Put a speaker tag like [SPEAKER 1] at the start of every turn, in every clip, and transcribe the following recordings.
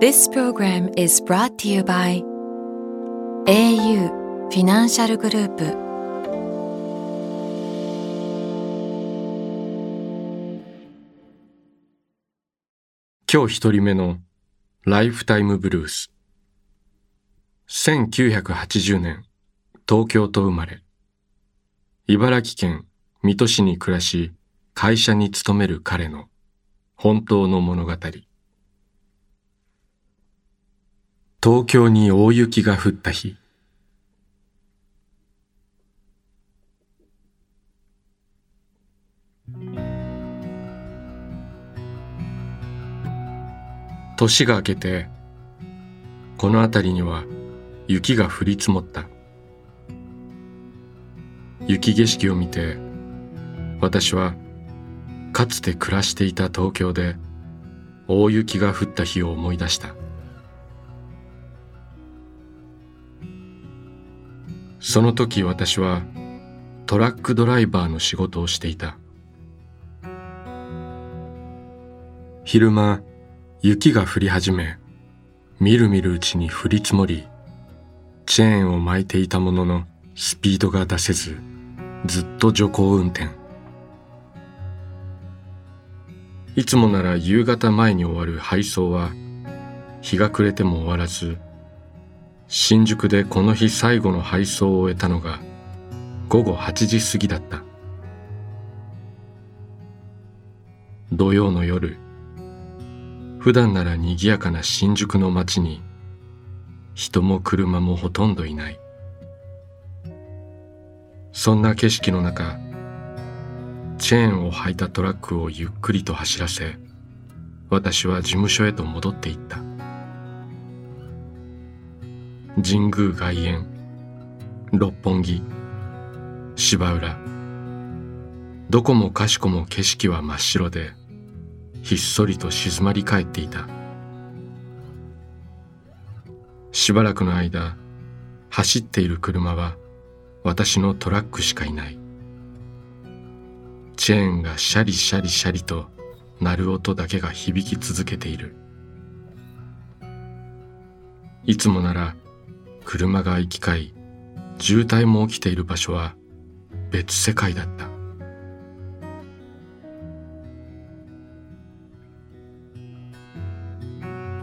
[SPEAKER 1] This program is brought to you by au フィナンシャルグループ
[SPEAKER 2] 今日一人目のライフタイムブルース1980年東京と生まれ。茨城県水戸市に暮らし会社に勤める彼の本当の物語。東京に大雪が降った日。年が明けてこの辺りには雪が降り積もった。雪景色を見て私はかつて暮らしていた東京で大雪が降った日を思い出した。その時私はトラックドライバーの仕事をしていた。昼間雪が降り始めみるみるうちに降り積もりチェーンを巻いていたもののスピードが出せずずっと徐行運転。いつもなら夕方前に終わる配送は日が暮れても終わらず新宿でこの日最後の配送を終えたのが午後8時過ぎだった。土曜の夜普段なら賑やかな新宿の街に人も車もほとんどいない。そんな景色の中チェーンを履いたトラックをゆっくりと走らせ私は事務所へと戻っていった。神宮外苑。六本木。芝浦。どこもかしこも景色は真っ白でひっそりと静まり返っていた。しばらくの間走っている車は私のトラックしかいない。チェーンがシャリシャリシャリと鳴る音だけが響き続けている。いつもなら車が行き交い渋滞も起きている場所は別世界だった。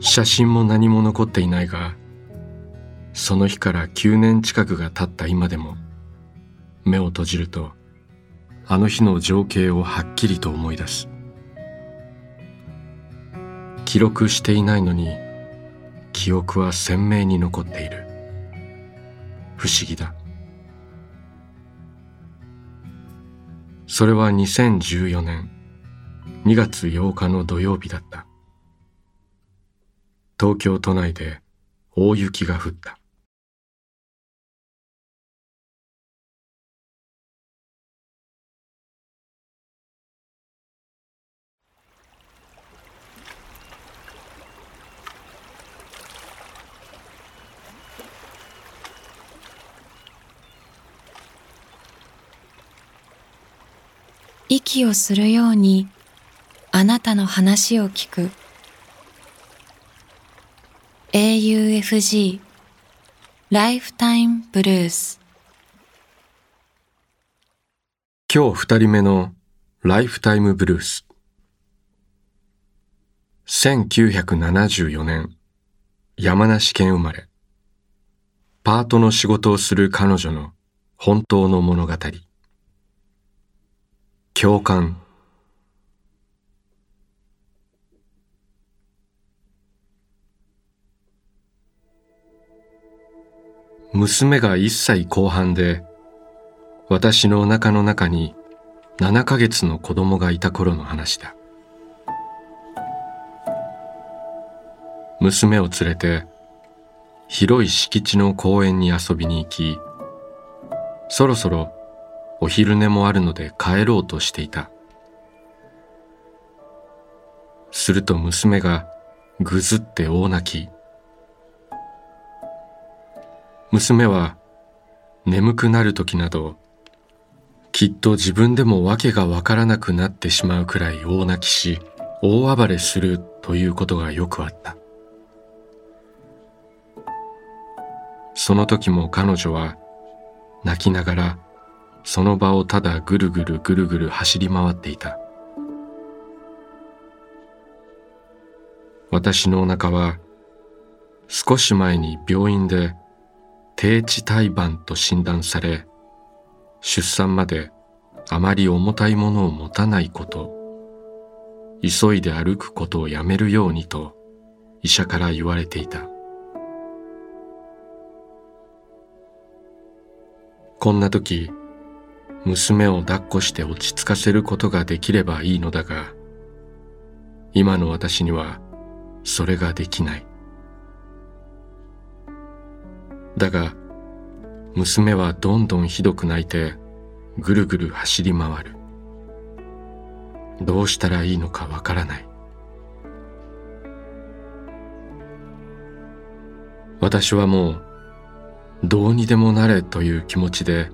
[SPEAKER 2] 写真も何も残っていないがその日から9年近くが経った今でも目を閉じるとあの日の情景をはっきりと思い出す。記録していないのに記憶は鮮明に残っている。不思議だ。それは2014年2月8日の土曜日だった。東京都内で大雪が降った。
[SPEAKER 1] 息をするようにあなたの話を聞く。AUFG ライフタイムブルース
[SPEAKER 2] 今日二人目のライフタイムブルース1974年山梨県生まれ。パートの仕事をする彼女の本当の物語。共感。娘が1歳後半で私のお腹の中に7ヶ月の子供がいた頃の話だ。娘を連れて広い敷地の公園に遊びに行きそろそろお昼寝もあるので帰ろうとしていた。すると娘がぐずって大泣き。娘は眠くなる時などきっと自分でも訳がわからなくなってしまうくらい大泣きし大暴れするということがよくあった。その時も彼女は泣きながらその場をただぐるぐるぐるぐる走り回っていた。私のお腹は少し前に病院で低地胎盤と診断され出産まであまり重たいものを持たないこと急いで歩くことをやめるようにと医者から言われていた。こんな時娘を抱っこして落ち着かせることができればいいのだが今の私にはそれができない。だが娘はどんどんひどく泣いてぐるぐる走り回る。どうしたらいいのかわからない。私はもうどうにでもなれという気持ちで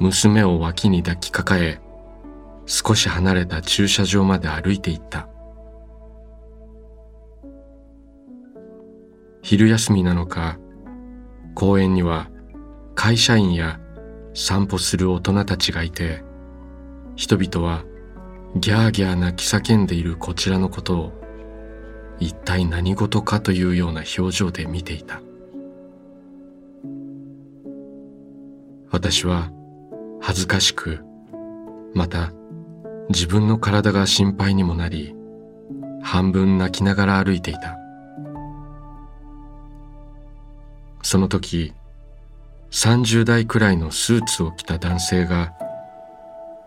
[SPEAKER 2] 娘を脇に抱きかかえ少し離れた駐車場まで歩いていった。昼休みなのか公園には会社員や散歩する大人たちがいて人々はギャーギャー泣き叫んでいるこちらのことを一体何事かというような表情で見ていた。私は恥ずかしくまた自分の体が心配にもなり半分泣きながら歩いていた。その時30代くらいのスーツを着た男性が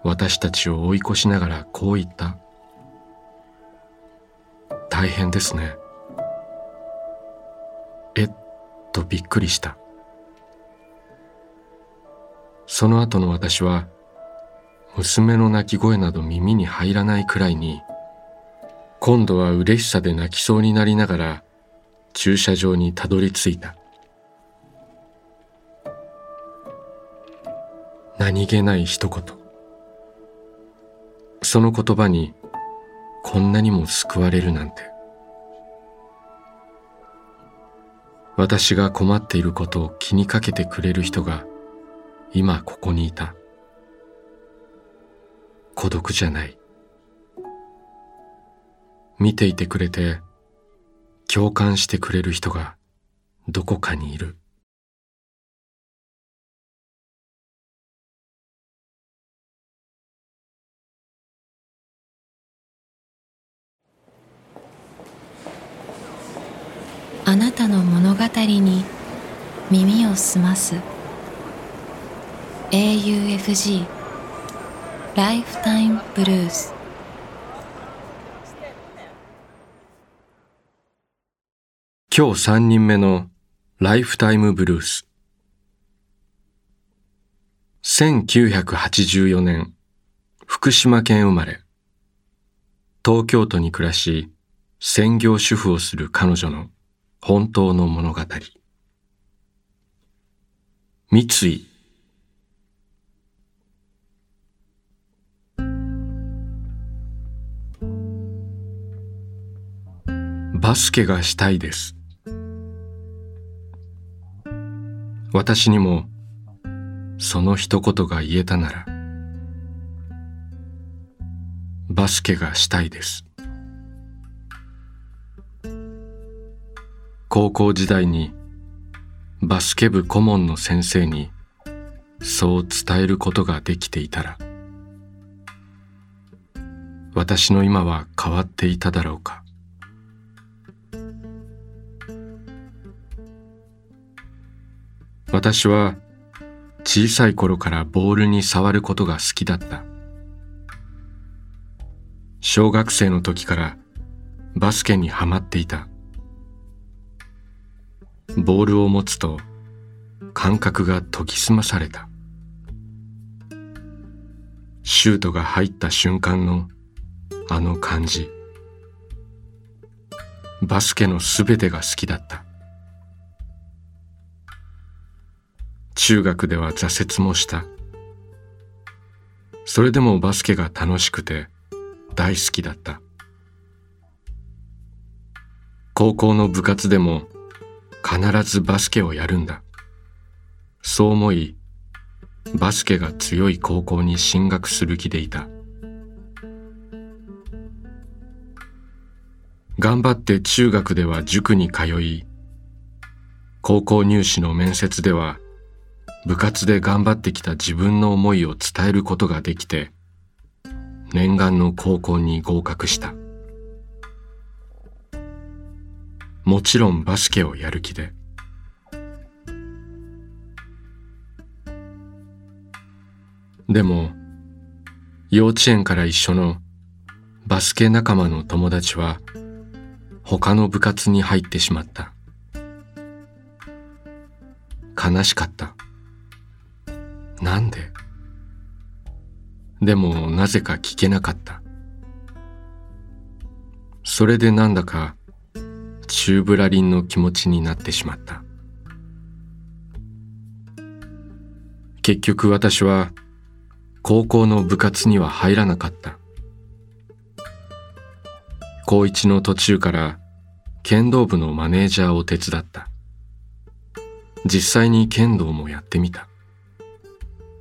[SPEAKER 2] 私たちを追い越しながらこう言った。大変ですね。えっとびっくりした。その後の私は娘の泣き声など耳に入らないくらいに今度は嬉しさで泣きそうになりながら駐車場にたどり着いた。何気ない一言。その言葉にこんなにも救われるなんて。私が困っていることを気にかけてくれる人が今ここにいた。孤独じゃない。見ていてくれて共感してくれる人がどこかにいる。
[SPEAKER 1] あなたの物語に耳を澄ます。AUFG ライフタイムブルース
[SPEAKER 2] 今日三人目のライフタイムブルース1984年福島県生まれ。東京都に暮らし専業主婦をする彼女の本当の物語。三井バスケがしたいです。私にもその一言が言えたならバスケがしたいです。高校時代にバスケ部顧問の先生にそう伝えることができていたら私の今は変わっていただろうか。私は小さい頃からボールに触ることが好きだった。小学生の時からバスケにはまっていた。ボールを持つと感覚が研ぎ澄まされた。シュートが入った瞬間のあの感じ。バスケのすべてが好きだった。中学では挫折もした。それでもバスケが楽しくて大好きだった。高校の部活でも必ずバスケをやるんだ。そう思いバスケが強い高校に進学する気でいた。頑張って中学では塾に通い高校入試の面接では部活で頑張ってきた自分の思いを伝えることができて念願の高校に合格した。もちろんバスケをやる気で。でも幼稚園から一緒のバスケ仲間の友達は他の部活に入ってしまった。悲しかった。なんで？でもなぜか聞けなかった。それでなんだかチューブラリンの気持ちになってしまった。結局私は高校の部活には入らなかった。高一の途中から剣道部のマネージャーを手伝った。実際に剣道もやってみた。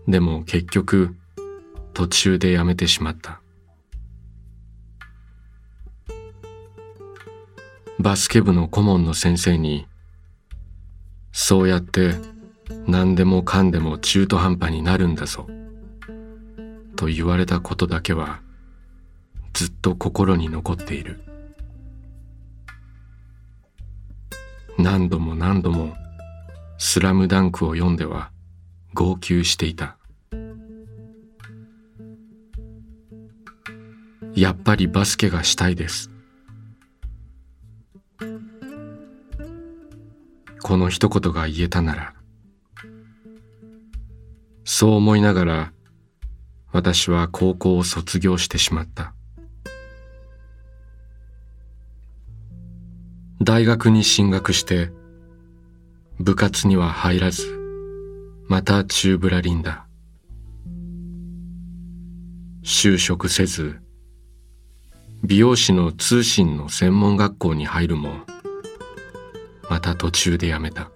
[SPEAKER 2] でも結局途中でやめてしまった。バスケ部の顧問の先生にそうやって何でもかんでも中途半端になるんだぞと言われたことだけはずっと心に残っている。何度も何度もスラムダンクを読んでは号泣していた。やっぱりバスケがしたいです。この一言が言えたならそう思いながら私は高校を卒業してしまった。大学に進学して部活には入らずまたチューブラリンだ。就職せず美容師の通信の専門学校に入るもまた途中でやめた。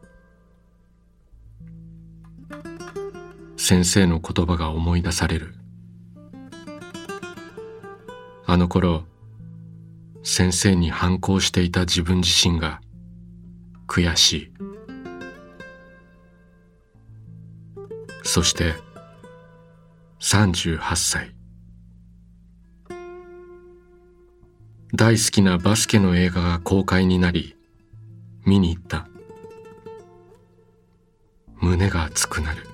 [SPEAKER 2] 先生の言葉が思い出される。あの頃先生に反抗していた自分自身が悔しい。そして38歳。大好きなバスケの映画が公開になり見に行った。胸が熱くなる。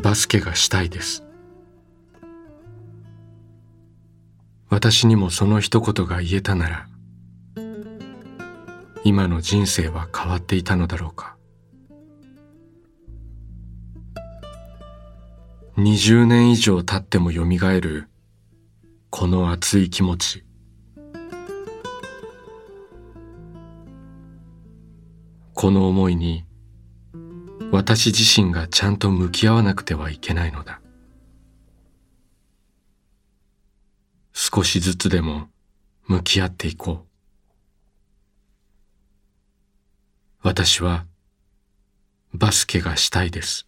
[SPEAKER 2] バスケがしたいです。私にもその一言が言えたなら今の人生は変わっていたのだろうか。20年以上経ってもよみがえるこの熱い気持ち。この思いに私自身がちゃんと向き合わなくてはいけないのだ。少しずつでも向き合っていこう。私はバスケがしたいです。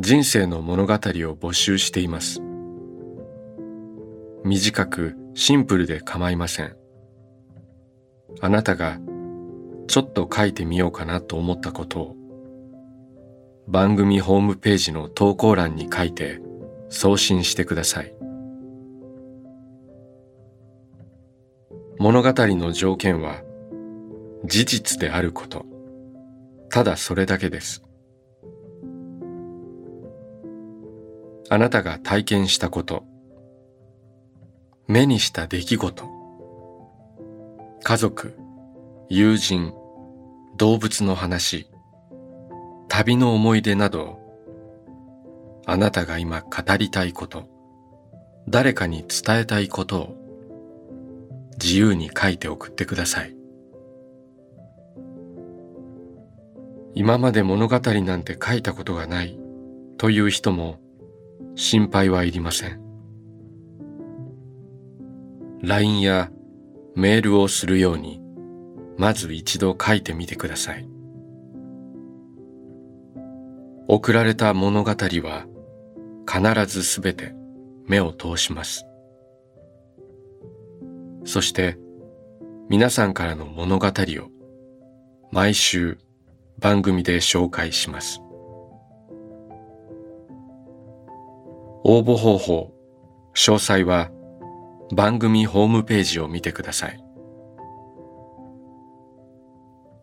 [SPEAKER 2] 人生の物語を募集しています。短くシンプルで構いません。あなたがちょっと書いてみようかなと思ったことを番組ホームページの投稿欄に書いて送信してください。物語の条件は事実であること。ただそれだけです。あなたが体験したこと。目にした出来事。家族友人動物の話。旅の思い出などあなたが今語りたいこと。誰かに伝えたいことを自由に書いて送ってください。今まで物語なんて書いたことがないという人も心配はいりません。LINE やメールをするようにまず一度書いてみてください。送られた物語は必ずすべて目を通します。そして皆さんからの物語を毎週番組で紹介します。応募方法、詳細は番組ホームページを見てください。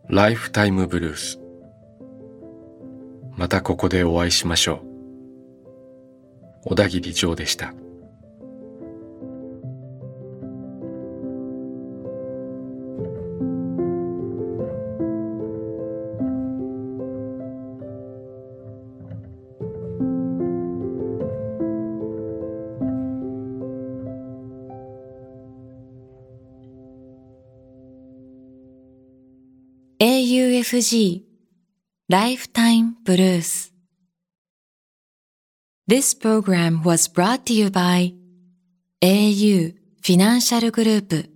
[SPEAKER 2] ライフタイムブルース。またここでお会いしましょう。小田切城でした。
[SPEAKER 1] FG ライフタイムブルース This program was brought to you by AU Financial Group